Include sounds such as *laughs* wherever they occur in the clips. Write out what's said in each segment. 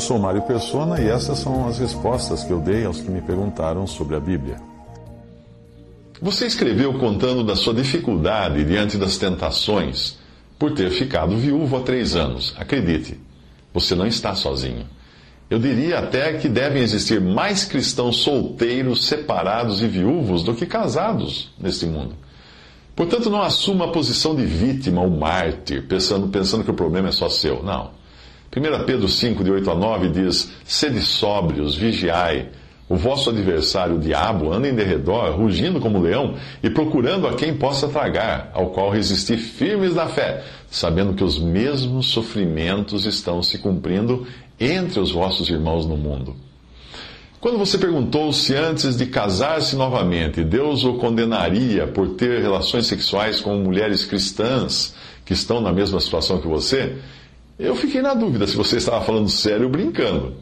Eu sou Mário Persona e essas são as respostas que eu dei aos que me perguntaram sobre a Bíblia. Você escreveu contando da sua dificuldade diante das tentações por ter ficado viúvo há três anos. Acredite, você não está sozinho. Eu diria até que devem existir mais cristãos solteiros, separados e viúvos do que casados neste mundo. Portanto, não assuma a posição de vítima ou mártir, pensando, pensando que o problema é só seu. Não. 1 Pedro 5, de 8 a 9 diz: Sede sóbrios, vigiai. O vosso adversário, o diabo, anda em derredor, rugindo como leão e procurando a quem possa tragar, ao qual resistir firmes na fé, sabendo que os mesmos sofrimentos estão se cumprindo entre os vossos irmãos no mundo. Quando você perguntou se antes de casar-se novamente Deus o condenaria por ter relações sexuais com mulheres cristãs que estão na mesma situação que você, eu fiquei na dúvida se você estava falando sério ou brincando.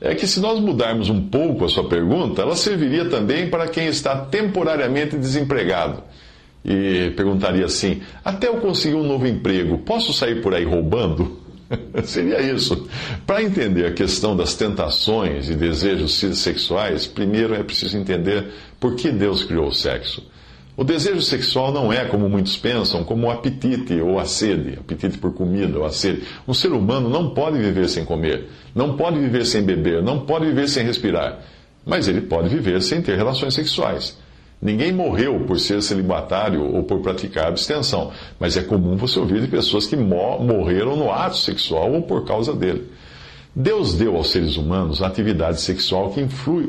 É que se nós mudarmos um pouco a sua pergunta, ela serviria também para quem está temporariamente desempregado. E perguntaria assim: até eu conseguir um novo emprego, posso sair por aí roubando? *laughs* Seria isso. Para entender a questão das tentações e desejos sexuais, primeiro é preciso entender por que Deus criou o sexo. O desejo sexual não é, como muitos pensam, como o apetite ou a sede, apetite por comida ou a sede. Um ser humano não pode viver sem comer, não pode viver sem beber, não pode viver sem respirar, mas ele pode viver sem ter relações sexuais. Ninguém morreu por ser celibatário ou por praticar abstenção, mas é comum você ouvir de pessoas que morreram no ato sexual ou por causa dele. Deus deu aos seres humanos a atividade sexual que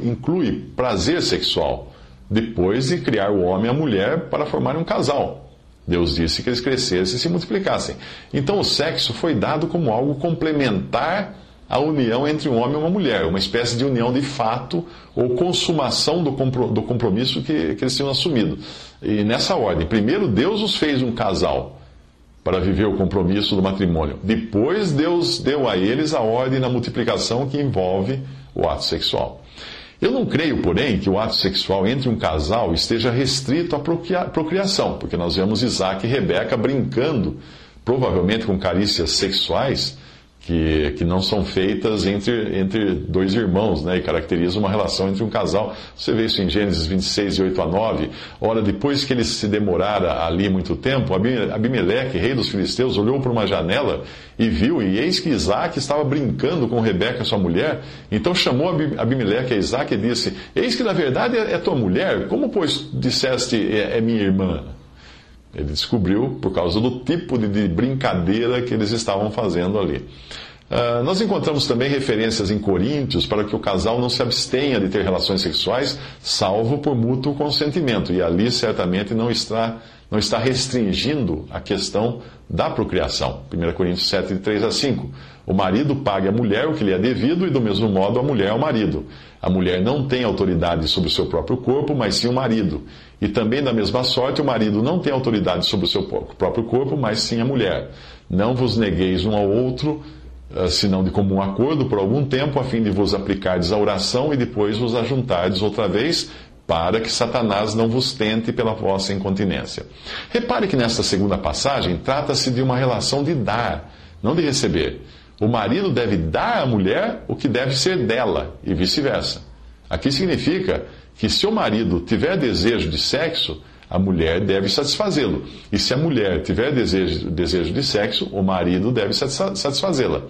inclui prazer sexual depois de criar o homem e a mulher para formar um casal. Deus disse que eles crescessem e se multiplicassem. Então o sexo foi dado como algo complementar à união entre um homem e uma mulher, uma espécie de união de fato ou consumação do compromisso que, que eles tinham assumido. E nessa ordem, primeiro Deus os fez um casal para viver o compromisso do matrimônio. Depois Deus deu a eles a ordem da multiplicação que envolve o ato sexual. Eu não creio, porém, que o ato sexual entre um casal esteja restrito à procriação, porque nós vemos Isaac e Rebeca brincando, provavelmente com carícias sexuais, que, que não são feitas entre, entre dois irmãos, né, e caracterizam uma relação entre um casal. Você vê isso em Gênesis 26, de 8 a 9. Ora, depois que eles se demoraram ali muito tempo, Abimeleque, rei dos filisteus, olhou por uma janela e viu, e eis que Isaac estava brincando com Rebeca, sua mulher. Então chamou Abimeleque a Isaac e disse: Eis que na verdade é, é tua mulher, como pois disseste é, é minha irmã? Ele descobriu por causa do tipo de, de brincadeira que eles estavam fazendo ali. Uh, nós encontramos também referências em Coríntios para que o casal não se abstenha de ter relações sexuais, salvo por mútuo consentimento. E ali certamente não está, não está restringindo a questão da procriação. 1 Coríntios 7, de 3 a 5. O marido paga à mulher o que lhe é devido, e do mesmo modo a mulher ao marido. A mulher não tem autoridade sobre o seu próprio corpo, mas sim o marido. E também, da mesma sorte, o marido não tem autoridade sobre o seu próprio corpo, mas sim a mulher. Não vos negueis um ao outro, senão de comum acordo, por algum tempo, a fim de vos aplicardes a oração e depois vos ajuntardes outra vez, para que Satanás não vos tente pela vossa incontinência. Repare que nesta segunda passagem trata-se de uma relação de dar, não de receber. O marido deve dar à mulher o que deve ser dela, e vice-versa. Aqui significa que se o marido tiver desejo de sexo, a mulher deve satisfazê-lo. E se a mulher tiver desejo, desejo de sexo, o marido deve satisfazê-la.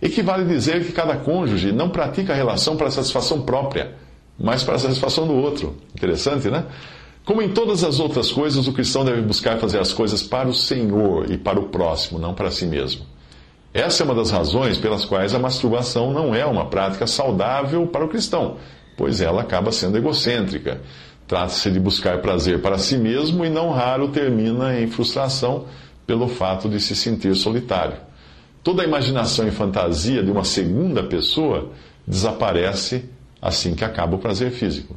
Equivale dizer que cada cônjuge não pratica a relação para satisfação própria, mas para a satisfação do outro. Interessante, né? Como em todas as outras coisas, o cristão deve buscar fazer as coisas para o Senhor e para o próximo, não para si mesmo. Essa é uma das razões pelas quais a masturbação não é uma prática saudável para o cristão, pois ela acaba sendo egocêntrica. Trata-se de buscar prazer para si mesmo e não raro termina em frustração, pelo fato de se sentir solitário. Toda a imaginação e fantasia de uma segunda pessoa desaparece assim que acaba o prazer físico.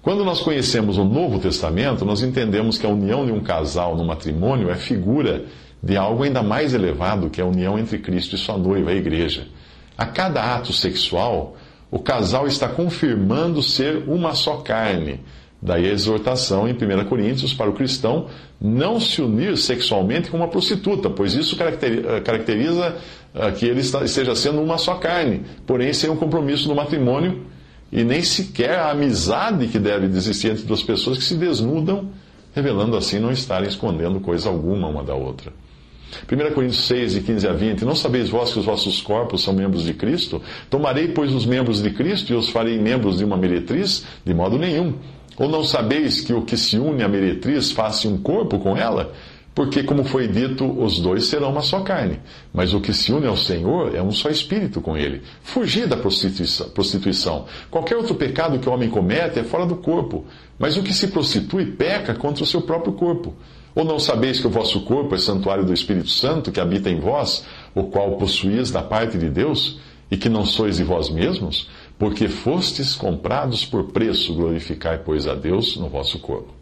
Quando nós conhecemos o Novo Testamento, nós entendemos que a união de um casal no matrimônio é figura de algo ainda mais elevado, que é a união entre Cristo e sua noiva, a igreja. A cada ato sexual, o casal está confirmando ser uma só carne. Daí a exortação em 1 Coríntios para o cristão não se unir sexualmente com uma prostituta, pois isso eh, caracteriza eh, que ele esteja sendo uma só carne, porém sem um compromisso no matrimônio e nem sequer a amizade que deve existir entre duas pessoas que se desnudam, revelando assim não estarem escondendo coisa alguma uma da outra. 1 Coríntios 6, de 15 a 20. Não sabeis vós que os vossos corpos são membros de Cristo? Tomarei, pois, os membros de Cristo e os farei membros de uma meretriz? De modo nenhum. Ou não sabeis que o que se une à meretriz faz um corpo com ela? Porque, como foi dito, os dois serão uma só carne. Mas o que se une ao Senhor é um só espírito com ele. Fugir da prostituição. Qualquer outro pecado que o homem comete é fora do corpo. Mas o que se prostitui peca contra o seu próprio corpo. Ou não sabeis que o vosso corpo é santuário do Espírito Santo que habita em vós, o qual possuís da parte de Deus, e que não sois de vós mesmos? Porque fostes comprados por preço, glorificai, pois, a Deus no vosso corpo.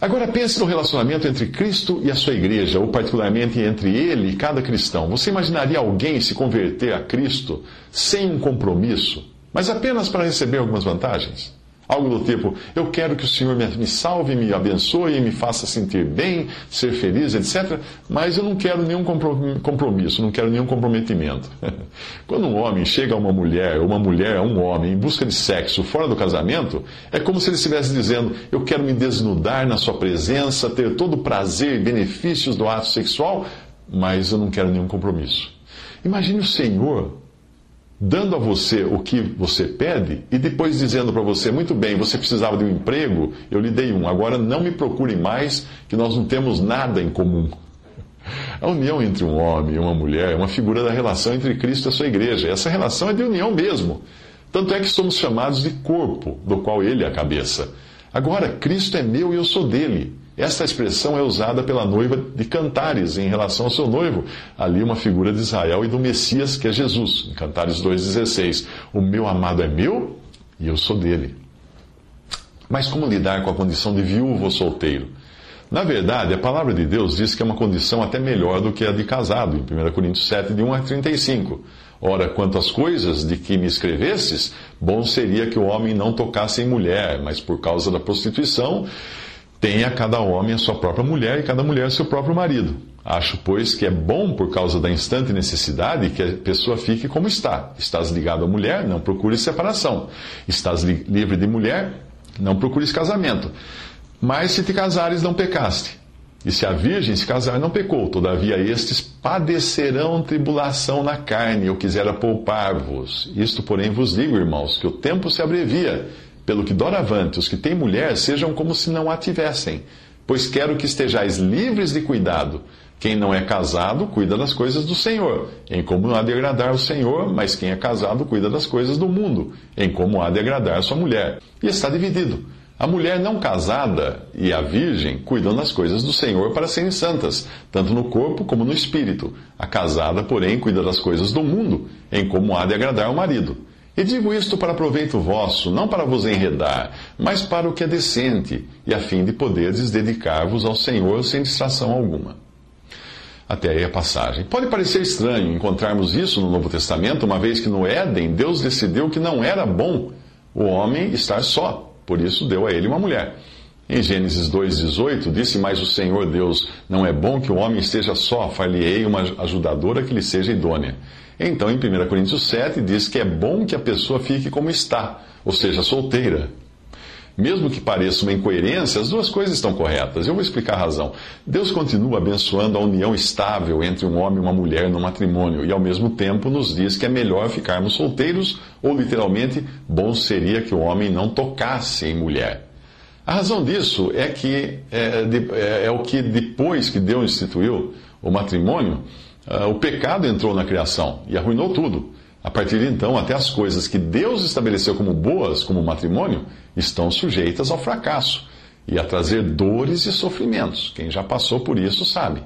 Agora pense no relacionamento entre Cristo e a sua igreja, ou particularmente entre ele e cada cristão. Você imaginaria alguém se converter a Cristo sem um compromisso, mas apenas para receber algumas vantagens? Algo do tipo: eu quero que o Senhor me salve, me abençoe, me faça sentir bem, ser feliz, etc. Mas eu não quero nenhum compromisso, não quero nenhum comprometimento. *laughs* Quando um homem chega a uma mulher, ou uma mulher a um homem, em busca de sexo fora do casamento, é como se ele estivesse dizendo: eu quero me desnudar na sua presença, ter todo o prazer e benefícios do ato sexual, mas eu não quero nenhum compromisso. Imagine o Senhor dando a você o que você pede e depois dizendo para você: muito bem, você precisava de um emprego, eu lhe dei um, agora não me procure mais, que nós não temos nada em comum. A união entre um homem e uma mulher é uma figura da relação entre Cristo e a sua igreja. Essa relação é de união mesmo. Tanto é que somos chamados de corpo, do qual ele é a cabeça. Agora, Cristo é meu e eu sou dele. Esta expressão é usada pela noiva de Cantares em relação ao seu noivo, ali uma figura de Israel e do Messias, que é Jesus, em Cantares 2,16. O meu amado é meu e eu sou dele. Mas como lidar com a condição de viúvo ou solteiro? Na verdade, a palavra de Deus diz que é uma condição até melhor do que a de casado, em 1 Coríntios 7, de 1 a 35. Ora, quanto às coisas de que me escrevesses, bom seria que o homem não tocasse em mulher, mas por causa da prostituição Tenha cada homem a sua própria mulher e cada mulher seu próprio marido. Acho, pois, que é bom, por causa da instante necessidade, que a pessoa fique como está. Estás ligado à mulher, não procures separação. Estás li livre de mulher, não procures casamento. Mas se te casares, não pecaste. E se a virgem se casar, não pecou. Todavia, estes padecerão tribulação na carne. Eu quisera poupar-vos. Isto, porém, vos digo, irmãos, que o tempo se abrevia. Pelo que doravante os que têm mulher sejam como se não a tivessem, pois quero que estejais livres de cuidado. Quem não é casado cuida das coisas do Senhor, em como há de agradar o Senhor, mas quem é casado cuida das coisas do mundo, em como há de agradar sua mulher. E está dividido. A mulher não casada e a virgem cuidam das coisas do Senhor para serem santas, tanto no corpo como no espírito. A casada, porém, cuida das coisas do mundo, em como há de agradar o marido. E digo isto para proveito vosso, não para vos enredar, mas para o que é decente, e a fim de poderdes dedicar-vos ao Senhor sem distração alguma. Até aí a passagem. Pode parecer estranho encontrarmos isso no Novo Testamento, uma vez que no Éden Deus decidiu que não era bom o homem estar só, por isso deu a ele uma mulher. Em Gênesis 2,18, disse mais o Senhor Deus: Não é bom que o homem esteja só, far-lhe-ei uma ajudadora que lhe seja idônea. Então, em 1 Coríntios 7, diz que é bom que a pessoa fique como está, ou seja, solteira. Mesmo que pareça uma incoerência, as duas coisas estão corretas. Eu vou explicar a razão. Deus continua abençoando a união estável entre um homem e uma mulher no matrimônio e, ao mesmo tempo, nos diz que é melhor ficarmos solteiros, ou literalmente, bom seria que o homem não tocasse em mulher. A razão disso é que é, é, é o que depois que Deus instituiu o matrimônio, uh, o pecado entrou na criação e arruinou tudo. A partir de então, até as coisas que Deus estabeleceu como boas, como o matrimônio, estão sujeitas ao fracasso e a trazer dores e sofrimentos. Quem já passou por isso sabe.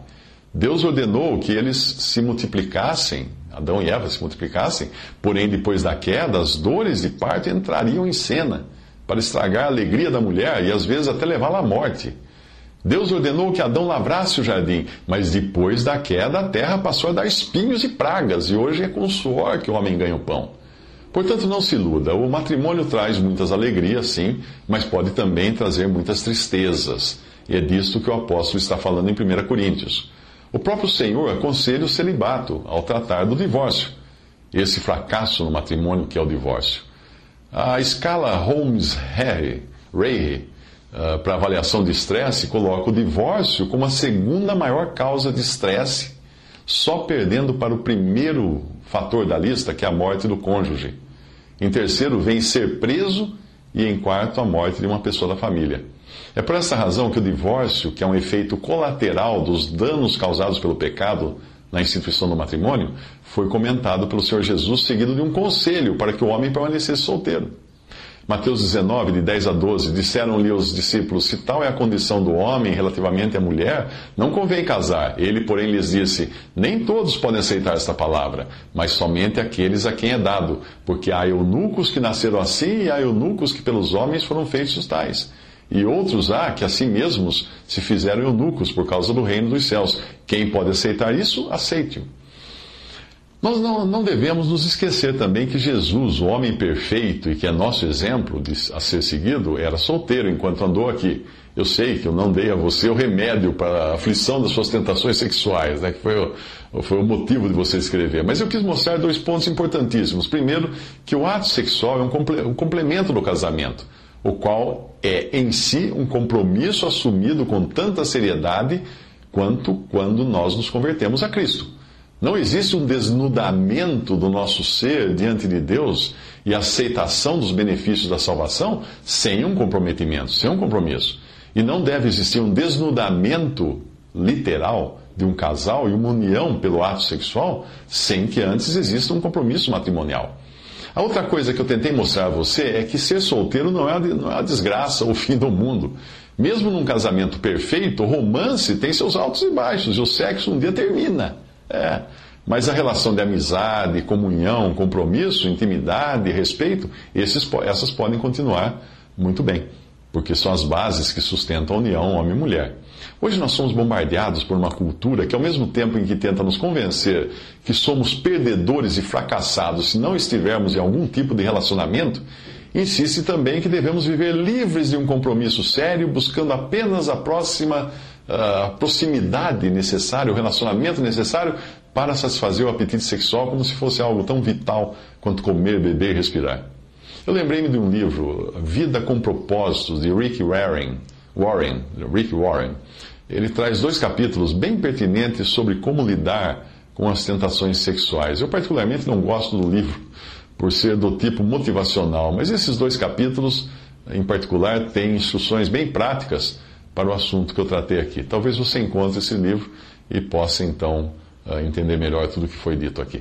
Deus ordenou que eles se multiplicassem, Adão e Eva se multiplicassem, porém, depois da queda, as dores de parto entrariam em cena para estragar a alegria da mulher e às vezes até levá-la à morte. Deus ordenou que Adão lavrasse o jardim, mas depois da queda a terra passou a dar espinhos e pragas, e hoje é com suor que o homem ganha o pão. Portanto, não se iluda, o matrimônio traz muitas alegrias, sim, mas pode também trazer muitas tristezas. E é disto que o apóstolo está falando em 1 Coríntios. O próprio Senhor aconselha o celibato ao tratar do divórcio, esse fracasso no matrimônio que é o divórcio. A escala Holmes-Ray uh, para avaliação de estresse coloca o divórcio como a segunda maior causa de estresse, só perdendo para o primeiro fator da lista, que é a morte do cônjuge. Em terceiro, vem ser preso. E em quarto, a morte de uma pessoa da família. É por essa razão que o divórcio, que é um efeito colateral dos danos causados pelo pecado na instituição do matrimônio, foi comentado pelo Senhor Jesus, seguido de um conselho para que o homem permanecesse solteiro. Mateus 19, de 10 a 12, disseram-lhe os discípulos: Se tal é a condição do homem relativamente à mulher, não convém casar. Ele, porém, lhes disse: Nem todos podem aceitar esta palavra, mas somente aqueles a quem é dado, porque há eunucos que nasceram assim e há eunucos que pelos homens foram feitos tais. E outros há que a si mesmos se fizeram eunucos por causa do reino dos céus. Quem pode aceitar isso, aceite-o. Nós não, não, devemos nos esquecer também que Jesus, o homem perfeito e que é nosso exemplo de, a ser seguido, era solteiro enquanto andou aqui. Eu sei que eu não dei a você o remédio para a aflição das suas tentações sexuais, né, que foi o, foi o motivo de você escrever. Mas eu quis mostrar dois pontos importantíssimos. Primeiro, que o ato sexual é um, comple, um complemento do casamento, o qual é em si um compromisso assumido com tanta seriedade quanto quando nós nos convertemos a Cristo. Não existe um desnudamento do nosso ser diante de Deus e aceitação dos benefícios da salvação sem um comprometimento, sem um compromisso. E não deve existir um desnudamento literal de um casal e uma união pelo ato sexual sem que antes exista um compromisso matrimonial. A outra coisa que eu tentei mostrar a você é que ser solteiro não é, não é a desgraça ou o *laughs* fim do mundo. Mesmo num casamento perfeito, o romance tem seus altos e baixos e o sexo um dia termina. É. Mas a relação de amizade, comunhão, compromisso, intimidade, respeito, esses, essas podem continuar muito bem, porque são as bases que sustentam a união homem e mulher. Hoje nós somos bombardeados por uma cultura que, ao mesmo tempo em que tenta nos convencer que somos perdedores e fracassados se não estivermos em algum tipo de relacionamento, insiste também que devemos viver livres de um compromisso sério, buscando apenas a próxima a proximidade necessária, o relacionamento necessário para satisfazer o apetite sexual como se fosse algo tão vital quanto comer, beber e respirar. Eu lembrei-me de um livro, Vida com Propósitos, de Rick Warren, Warren, Rick Warren. Ele traz dois capítulos bem pertinentes sobre como lidar com as tentações sexuais. Eu particularmente não gosto do livro por ser do tipo motivacional, mas esses dois capítulos, em particular, têm instruções bem práticas para o assunto que eu tratei aqui. Talvez você encontre esse livro e possa então ah, entender melhor tudo o que foi dito aqui.